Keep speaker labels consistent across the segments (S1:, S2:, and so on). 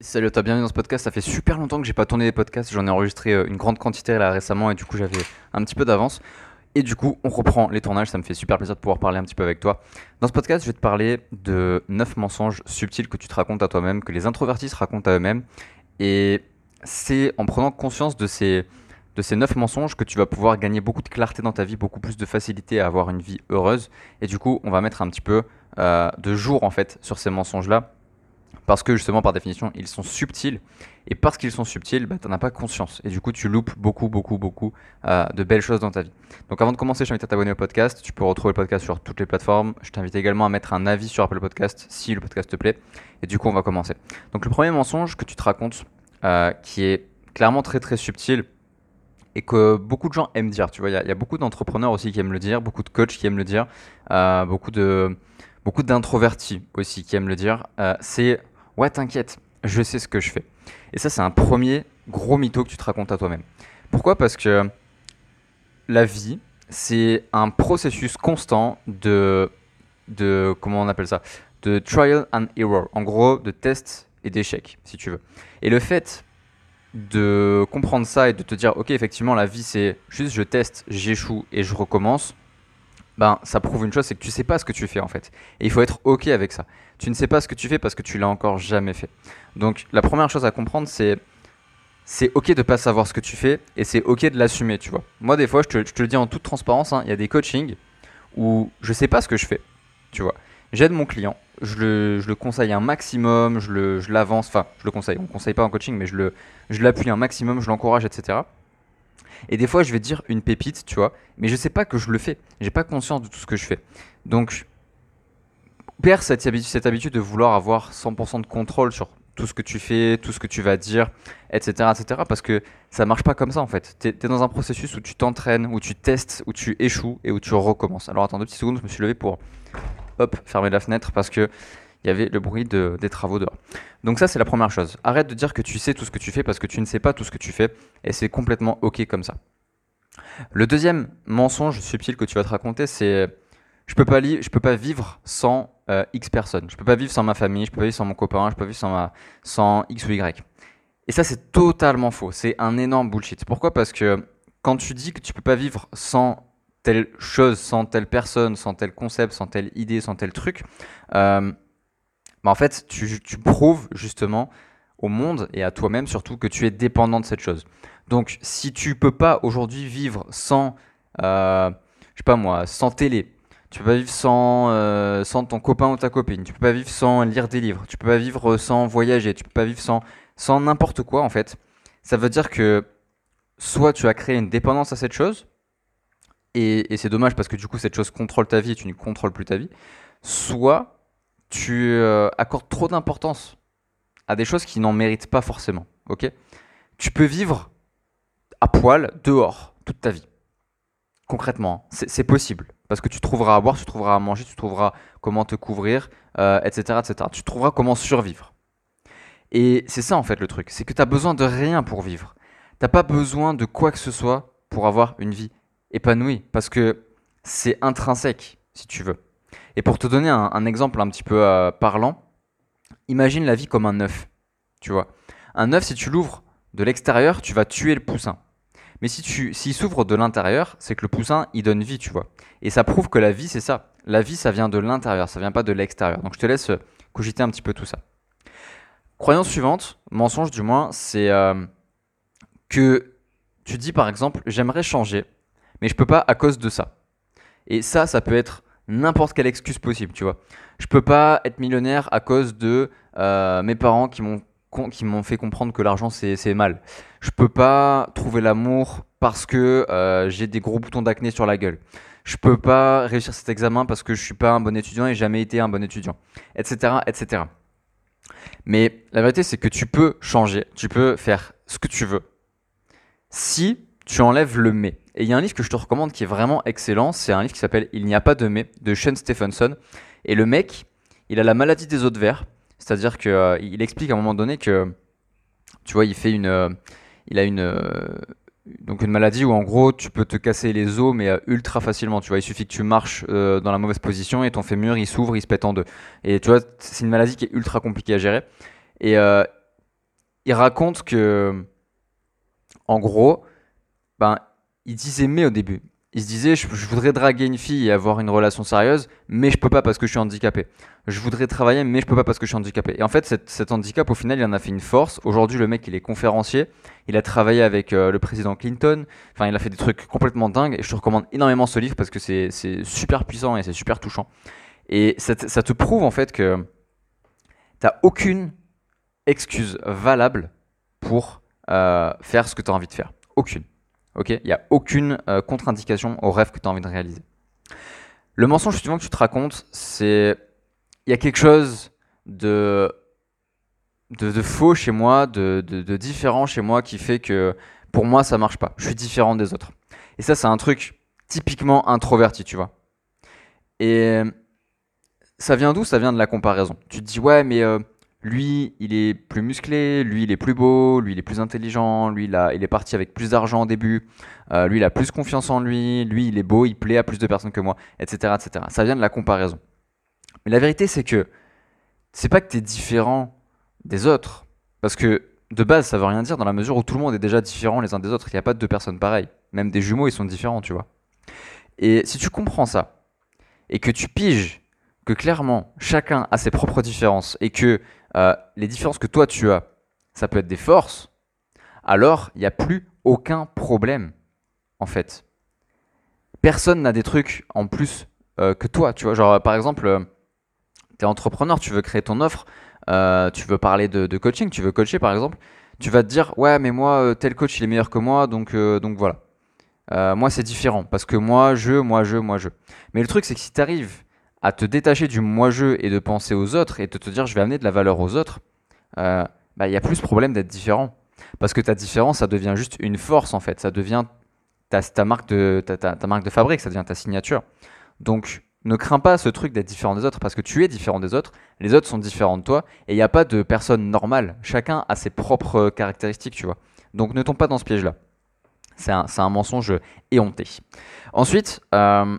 S1: Salut toi, bienvenue dans ce podcast. Ça fait super longtemps que j'ai pas tourné des podcasts. J'en ai enregistré euh, une grande quantité là récemment et du coup j'avais un petit peu d'avance. Et du coup, on reprend les tournages. Ça me fait super plaisir de pouvoir parler un petit peu avec toi. Dans ce podcast, je vais te parler de 9 mensonges subtils que tu te racontes à toi-même, que les introvertis se racontent à eux-mêmes. Et c'est en prenant conscience de ces, de ces 9 mensonges que tu vas pouvoir gagner beaucoup de clarté dans ta vie, beaucoup plus de facilité à avoir une vie heureuse. Et du coup, on va mettre un petit peu euh, de jour en fait sur ces mensonges-là parce que justement, par définition, ils sont subtils. Et parce qu'ils sont subtils, bah, tu n'en as pas conscience. Et du coup, tu loupes beaucoup, beaucoup, beaucoup euh, de belles choses dans ta vie. Donc avant de commencer, je t'invite à t'abonner au podcast. Tu peux retrouver le podcast sur toutes les plateformes. Je t'invite également à mettre un avis sur Apple Podcast si le podcast te plaît. Et du coup, on va commencer. Donc le premier mensonge que tu te racontes, euh, qui est clairement très, très subtil, et que beaucoup de gens aiment dire. Tu vois, il y, a beaucoup d'entrepreneurs aussi qui aiment le dire, beaucoup de coachs qui aiment le dire, euh, beaucoup de beaucoup d'introvertis aussi qui aiment le dire. c'est Ouais, t'inquiète, je sais ce que je fais. Et ça, c'est un premier gros mytho que tu te racontes à toi-même. Pourquoi? Parce que la vie, c'est un processus constant de, de. Comment on appelle ça? De trial and error. En gros, de tests et d'échecs, si tu veux. Et le fait de comprendre ça et de te dire, ok, effectivement, la vie, c'est juste je teste, j'échoue et je recommence ben, ça prouve une chose, c'est que tu sais pas ce que tu fais en fait. Et il faut être OK avec ça. Tu ne sais pas ce que tu fais parce que tu l'as encore jamais fait. Donc la première chose à comprendre, c'est c'est OK de pas savoir ce que tu fais et c'est OK de l'assumer, tu vois. Moi, des fois, je te, le dis en toute transparence, hein, il y a des coachings où je sais pas ce que je fais, tu vois. J'aide mon client, je le, je le, conseille un maximum, je l'avance, enfin, je le conseille, on ne conseille pas en coaching, mais je l'appuie je un maximum, je l'encourage, etc. Et des fois, je vais dire une pépite, tu vois, mais je sais pas que je le fais. J'ai pas conscience de tout ce que je fais. Donc, perds cette, cette habitude de vouloir avoir 100% de contrôle sur tout ce que tu fais, tout ce que tu vas dire, etc. etc. parce que ça marche pas comme ça en fait. Tu es, dans un processus où tu t'entraînes, où tu testes, où tu échoues et où tu recommences. Alors attends deux petites secondes, je me suis levé pour hop, fermer la fenêtre parce que il y avait le bruit des travaux dehors. Donc ça, c'est la première chose. Arrête de dire que tu sais tout ce que tu fais parce que tu ne sais pas tout ce que tu fais et c'est complètement OK comme ça. Le deuxième mensonge subtil que tu vas te raconter, c'est je peux pas je peux pas vivre sans euh, X personnes. Je peux pas vivre sans ma famille, je peux pas vivre sans mon copain, je peux pas vivre sans, ma, sans X ou Y. Et ça, c'est totalement faux. C'est un énorme bullshit. Pourquoi? Parce que quand tu dis que tu peux pas vivre sans telle chose, sans telle personne, sans tel concept, sans telle idée, sans tel truc, euh, en fait, tu, prouves justement au monde et à toi-même surtout que tu es dépendant de cette chose. Donc, si tu peux pas aujourd'hui vivre sans, euh, je sais pas moi, sans télé, tu peux pas vivre sans, euh, sans ton copain ou ta copine, tu peux pas vivre sans lire des livres, tu peux pas vivre sans voyager, tu peux pas vivre sans, sans n'importe quoi en fait. Ça veut dire que soit tu as créé une dépendance à cette chose, et, et c'est dommage parce que du coup cette chose contrôle ta vie et tu ne contrôles plus ta vie, soit tu euh, accordes trop d'importance à des choses qui n'en méritent pas forcément. Ok? Tu peux vivre à poil dehors toute ta vie. Concrètement, hein. c'est possible. Parce que tu trouveras à boire, tu trouveras à manger, tu trouveras comment te couvrir, etc., euh, etc. Tu trouveras comment survivre. Et c'est ça en fait le truc. C'est que tu as besoin de rien pour vivre. T'as pas besoin de quoi que ce soit pour avoir une vie épanouie. Parce que c'est intrinsèque, si tu veux. Et pour te donner un, exemple un petit peu euh, parlant, imagine la vie comme un œuf. Tu vois, un œuf, si tu l'ouvres de l'extérieur, tu vas tuer le poussin. Mais si tu, s'il s'ouvre de l'intérieur, c'est que le poussin, il donne vie, tu vois. Et ça prouve que la vie, c'est ça. La vie, ça vient de l'intérieur, ça vient pas de l'extérieur. Donc je te laisse euh, cogiter un petit peu tout ça. Croyance suivante, mensonge du moins, c'est euh, que tu dis par exemple, j'aimerais changer, mais je peux pas à cause de ça. Et ça, ça peut être n'importe quelle excuse possible, tu vois. Je peux pas être millionnaire à cause de euh, mes parents qui m'ont qui m'ont fait comprendre que l'argent c'est mal. Je peux pas trouver l'amour parce que euh, j'ai des gros boutons d'acné sur la gueule. Je peux pas réussir cet examen parce que je suis pas un bon étudiant et jamais été un bon étudiant, etc., etc. Mais la vérité c'est que tu peux changer, tu peux faire ce que tu veux. Si tu enlèves le mais. Et il y a un livre que je te recommande qui est vraiment excellent. C'est un livre qui s'appelle Il n'y a pas de mais de Sean Stephenson. Et le mec, il a la maladie des de verre. C'est-à-dire qu'il euh, explique à un moment donné que, tu vois, il fait une, euh, il a une, euh, donc une maladie où en gros tu peux te casser les os mais ultra facilement. Tu vois, il suffit que tu marches dans la mauvaise position et ton fémur il s'ouvre, il se pète en deux. Et tu vois, c'est une maladie qui est ultra compliquée à gérer. Et il raconte que, en gros, ben, il disait mais au début. Il se disait, je, voudrais draguer une fille et avoir une relation sérieuse, mais je peux pas parce que je suis handicapé. Je voudrais travailler, mais je peux pas parce que je suis handicapé. Et en fait, cet, handicap, au final, il en a fait une force. Aujourd'hui, le mec, il est conférencier. Il a travaillé avec euh, le président Clinton. Enfin, il a fait des trucs complètement dingues. Et je te recommande énormément ce livre parce que c'est super puissant et c'est super touchant. Et ça, te prouve en fait que t'as aucune excuse valable pour euh, faire ce que tu as envie de faire. Aucune. Ok Il n'y a aucune euh, contre-indication au rêve que tu as envie de réaliser. Le mensonge que tu te racontes, c'est. Il y a quelque chose de, de, faux chez moi, de, de, différent chez moi qui fait que pour moi ça marche pas. Je suis différent des autres. Et ça, c'est un truc typiquement introverti, tu vois. Et ça vient d'où? Ça vient de la comparaison. Tu te dis, ouais, mais. Euh, lui, il est plus musclé, lui, il est plus beau, lui, il est plus intelligent, lui, il, est parti avec plus d'argent au début, euh, lui, il a plus confiance en lui, lui, il est beau, il plaît à plus de personnes que moi, etc. etc. Ça vient de la comparaison. Mais la vérité, c'est que c'est pas que tu es différent des autres, parce que de base, ça veut rien dire dans la mesure où tout le monde est déjà différent les uns des autres. Il n'y a pas de deux personnes pareilles. Même des jumeaux, ils sont différents, tu vois. Et si tu comprends ça, et que tu piges que clairement chacun a ses propres différences et que euh, les différences que toi tu as, ça peut être des forces, alors il n'y a plus aucun problème en fait. Personne n'a des trucs en plus euh, que toi, tu vois. Genre par exemple, euh, tu es entrepreneur, tu veux créer ton offre, tu veux parler de, de, coaching, tu veux coacher par exemple, tu vas te dire ouais mais moi tel coach il est meilleur que moi donc, donc voilà. moi c'est différent parce que moi je, moi je, moi je. Mais le truc c'est que si tu arrives à te détacher du moi-je et de penser aux autres et de te dire je vais amener de la valeur aux autres, euh, bah, il y a plus problème d'être différent. Parce que ta différence, ça devient juste une force en fait. Ça devient ta, marque, de, ta, marque de fabrique, ça devient ta signature. Donc ne crains pas ce truc d'être différent des autres parce que tu es différent des autres, les autres sont différents de toi et il n'y a pas de personne normale. Chacun a ses propres caractéristiques, tu vois. Donc ne tombe pas dans ce piège-là. C'est un, un, mensonge éhonté. Ensuite, euh,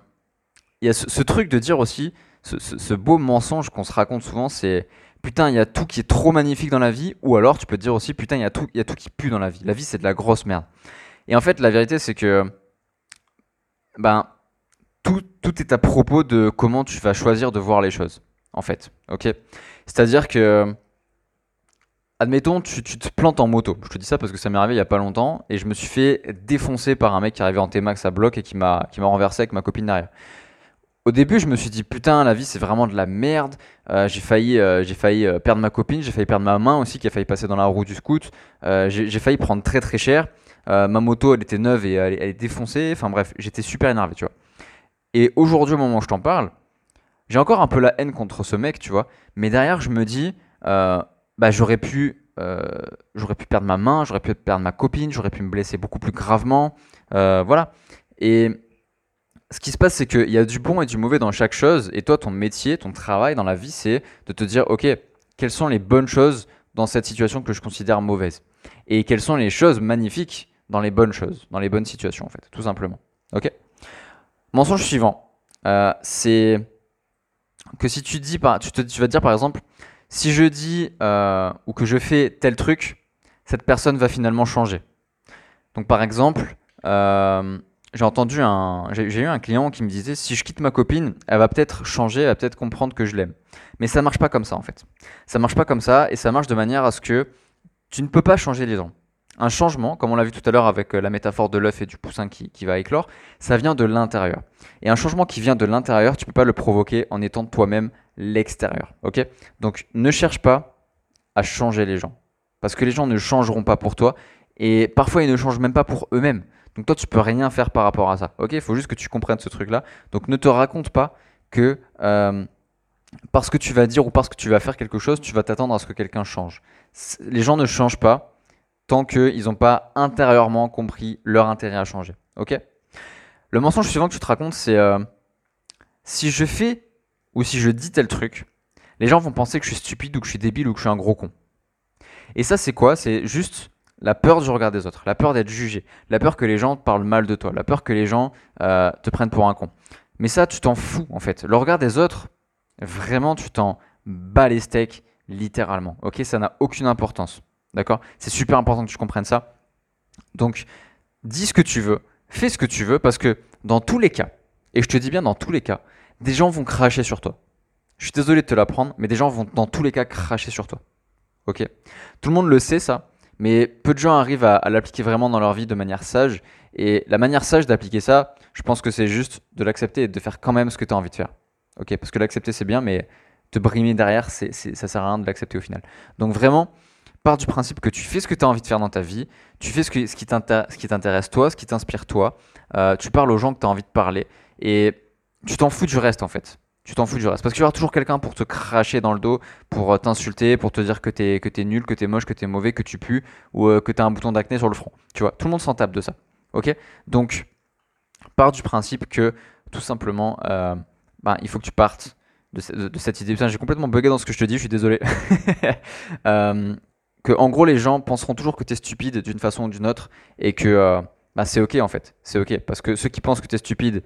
S1: y a ce, truc de dire aussi, ce, beau mensonge qu'on se raconte souvent, c'est putain, il y a tout qui est trop magnifique dans la vie, ou alors tu peux te dire aussi putain, il y, a tout, y a tout qui pue dans la vie. La vie, c'est de la grosse merde. Et en fait, la vérité, c'est que ben, tout, tout est à propos de comment tu vas choisir de voir les choses, en fait. Ok? C'est-à-dire que Admettons, tu, te plantes en moto. Je te dis ça parce que ça m'est arrivé il y a pas longtemps et je me suis fait défoncer par un mec qui arrivait en T-Max à bloc et qui m'a renversé avec ma copine derrière. Au début, je me suis dit putain, la vie c'est vraiment de la merde. Euh, j'ai failli, euh, j'ai failli euh, perdre ma copine, j'ai failli perdre ma main aussi qui a failli passer dans la roue du scout. j'ai failli prendre très très cher. ma moto, elle était neuve et elle, est défoncée. Enfin bref, j'étais super énervé, tu vois. Et aujourd'hui, au moment où je t'en parle, j'ai encore un peu la haine contre ce mec, tu vois. Mais derrière, je me dis, bah j'aurais pu, j'aurais pu perdre ma main, j'aurais pu perdre ma copine, j'aurais pu me blesser beaucoup plus gravement, voilà. Et ce qui se passe, c'est qu'il y a du bon et du mauvais dans chaque chose. Et toi, ton métier, ton travail dans la vie, c'est de te dire, OK, quelles sont les bonnes choses dans cette situation que je considère mauvaise? Et quelles sont les choses magnifiques dans les bonnes choses, dans les bonnes situations, en fait, tout simplement. OK? Mensonge suivant, euh, c'est que si tu dis, tu, vas te dire par exemple, si je dis euh, ou que je fais tel truc, cette personne va finalement changer. Donc par exemple, euh, j'ai entendu un, j'ai eu un client qui me disait si je quitte ma copine, elle va peut-être changer, elle va peut-être comprendre que je l'aime. Mais ça marche pas comme ça en fait. Ça marche pas comme ça et ça marche de manière à ce que tu ne peux pas changer les gens. Un changement, comme on l'a vu tout à l'heure avec euh, la métaphore de l'œuf et du poussin qui, qui, va éclore, ça vient de l'intérieur. Et un changement qui vient de l'intérieur, tu peux pas le provoquer en étant toi-même l'extérieur. Ok? Donc ne cherche pas à changer les gens. Parce que les gens ne changeront pas pour toi. Et parfois ils ne changent même pas pour eux-mêmes. Donc toi, tu peux rien faire par rapport à ça. Ok, il faut juste que tu comprennes ce truc-là. Donc ne te raconte pas que euh, parce que tu vas dire ou parce que tu vas faire quelque chose, tu vas t'attendre à ce que quelqu'un change. Les gens ne changent pas tant qu'ils n'ont pas intérieurement compris leur intérêt à changer. Ok? Le mensonge suivant que tu te racontes, c'est euh, si je fais ou si je dis tel truc, les gens vont penser que je suis stupide ou que je suis débile ou que je suis un gros con. Et ça, c'est quoi? C'est juste la peur du regard des autres, la peur d'être jugé, la peur que les gens parlent mal de toi, la peur que les gens euh, te prennent pour un con. Mais ça, tu t'en fous en fait. Le regard des autres, vraiment, tu t'en bats les steaks littéralement. Ok, ça n'a aucune importance. D'accord? C'est super important que tu comprennes ça. Donc, dis ce que tu veux, fais ce que tu veux, parce que dans tous les cas, et je te dis bien dans tous les cas, des gens vont cracher sur toi. Je suis désolé de te l'apprendre, mais des gens vont dans tous les cas cracher sur toi. Ok? Tout le monde le sait ça, mais peu de gens arrivent à, l'appliquer vraiment dans leur vie de manière sage. Et la manière sage d'appliquer ça, je pense que c'est juste de l'accepter et de faire quand même ce que tu as envie de faire. Ok Parce que l'accepter c'est bien, mais te brimer derrière, c'est, ça sert à rien de l'accepter au final. Donc vraiment, pars du principe que tu fais ce que tu as envie de faire dans ta vie, tu fais ce, ce qui t'intéresse toi, ce qui t'inspire toi, euh, tu parles aux gens que tu as envie de parler, et tu t'en fous du reste en fait. Tu t'en fous du reste. Parce qu'il y aura toujours quelqu'un pour te cracher dans le dos, pour euh, t'insulter, pour te dire que t'es, que nul, que t'es moche, que t'es mauvais, que tu pues, ou euh, que t'as un bouton d'acné sur le front. Tu vois, tout le monde s'en tape de ça. Ok? Donc, pars du principe que, tout simplement, ben, il faut que tu partes de, cette idée. j'ai complètement bugué dans ce que je te dis, je suis désolé. que en gros les gens penseront toujours que tu es stupide d'une façon ou d'une autre et que euh, bah, c'est ok en fait, c'est ok parce que ceux qui pensent que tu es stupide,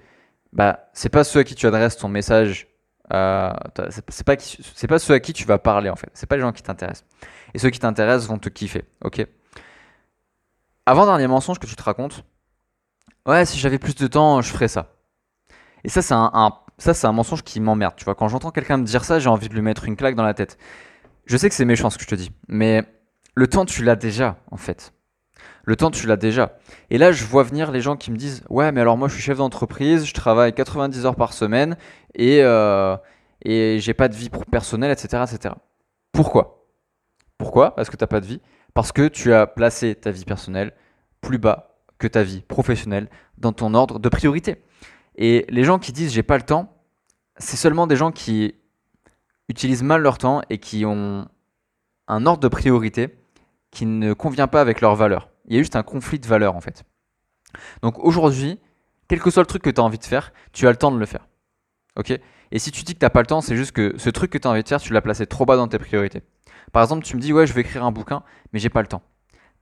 S1: bah c'est pas ceux à qui tu adresses ton message, euh, c'est pas pas ceux à qui tu vas parler en fait, c'est pas les gens qui t'intéressent et ceux qui t'intéressent vont te kiffer, ok. Avant dernier mensonge que tu te racontes, ouais si j'avais plus de temps je ferais ça. Et ça c'est un, ça c'est un mensonge qui m'emmerde, tu vois. Quand j'entends quelqu'un me dire ça, j'ai envie de lui mettre une claque dans la tête. Je sais que c'est méchant ce que je te dis, mais le temps, tu l'as déjà, en fait. Le temps, tu l'as déjà. Et là, je vois venir les gens qui me disent Ouais, mais alors moi, je suis chef d'entreprise, je travaille 90 heures par semaine et, euh, et j'ai pas de vie personnelle, etc. etc. Pourquoi? Pourquoi? Parce que tu n'as pas de vie. Parce que tu as placé ta vie personnelle plus bas que ta vie professionnelle dans ton ordre de priorité. Et les gens qui disent J'ai pas le temps, c'est seulement des gens qui utilisent mal leur temps et qui ont un ordre de priorité qui ne convient pas avec leurs valeurs. Il y a juste un conflit de valeurs en fait. Donc aujourd'hui, quel que soit le truc que tu as envie de faire, tu as le temps de le faire. Ok? Et si tu dis que tu n'as pas le temps, c'est juste que ce truc que tu as envie de faire, tu l'as placé trop bas dans tes priorités. Par exemple, tu me dis ouais, je vais écrire un bouquin, mais j'ai pas le temps.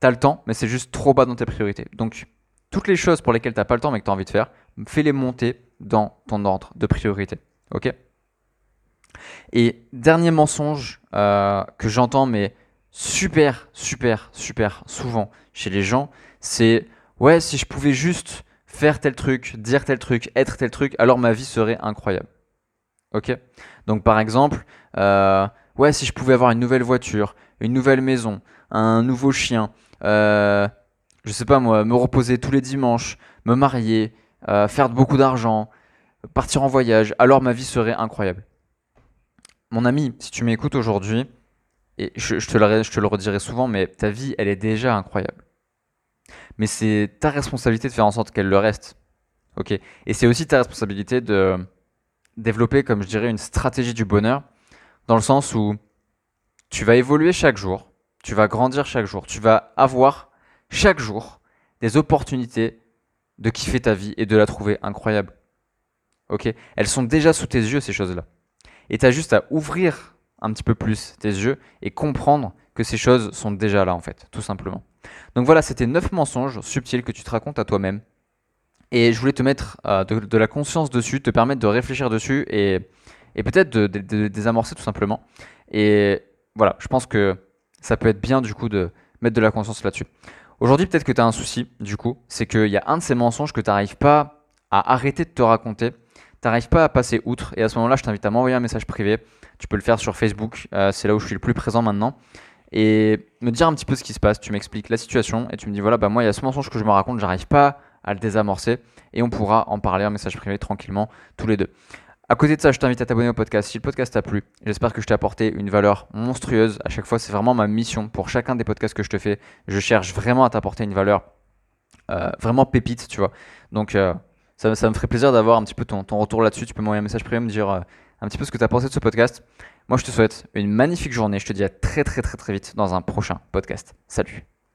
S1: Tu as le temps, mais c'est juste trop bas dans tes priorités. Donc toutes les choses pour lesquelles tu n'as pas le temps mais que tu as envie de faire, fais-les monter dans ton ordre de priorité. Ok? Et dernier mensonge euh, que j'entends, mais super, super, super souvent chez les gens, c'est ouais, si je pouvais juste faire tel truc, dire tel truc, être tel truc, alors ma vie serait incroyable. Ok? Donc par exemple, euh, ouais, si je pouvais avoir une nouvelle voiture, une nouvelle maison, un nouveau chien, euh, je sais pas moi, me reposer tous les dimanches, me marier, euh, faire beaucoup d'argent, partir en voyage, alors ma vie serait incroyable. Mon ami, si tu m'écoutes aujourd'hui, et je, te le, redirai souvent, mais ta vie, elle est déjà incroyable. Mais c'est ta responsabilité de faire en sorte qu'elle le reste. Ok? Et c'est aussi ta responsabilité de développer, comme je dirais, une stratégie du bonheur, dans le sens où tu vas évoluer chaque jour, tu vas grandir chaque jour, tu vas avoir chaque jour des opportunités de kiffer ta vie et de la trouver incroyable. Ok? Elles sont déjà sous tes yeux, ces choses-là. Et tu as juste à ouvrir un petit peu plus tes yeux et comprendre que ces choses sont déjà là en fait, tout simplement. Donc voilà, c'était 9 mensonges subtils que tu te racontes à toi-même. Et je voulais te mettre euh, de, la conscience dessus, te permettre de réfléchir dessus et, peut-être de, de, désamorcer tout simplement. Et voilà, je pense que ça peut être bien du coup de mettre de la conscience là-dessus. Aujourd'hui, peut-être que tu as un souci, du coup, c'est qu'il y a un de ces mensonges que tu n'arrives pas à arrêter de te raconter t'arrives pas à passer outre. Et à ce moment-là, je t'invite à m'envoyer un message privé. Tu peux le faire sur Facebook, euh, c'est là où je suis le plus présent maintenant. Et me dire un petit peu ce qui se passe. Tu m'expliques la situation et tu me dis voilà, bah moi, il y a ce mensonge que je me raconte, j'arrive pas à le désamorcer. Et on pourra en parler en message privé tranquillement tous les deux. À côté de ça, je t'invite à t'abonner au podcast si le podcast t'a plu. J'espère que je t'ai apporté une valeur monstrueuse. À chaque fois, c'est vraiment ma mission pour chacun des podcasts que je te fais. Je cherche vraiment à t'apporter une valeur euh, vraiment pépite, tu vois. Donc, euh, ça, me ferait plaisir d'avoir un petit peu ton, ton retour là-dessus. Tu peux m'envoyer un message privé, me dire un petit peu ce que tu as pensé de ce podcast. Moi, je te souhaite une magnifique journée. Je te dis à très très très très vite dans un prochain podcast. Salut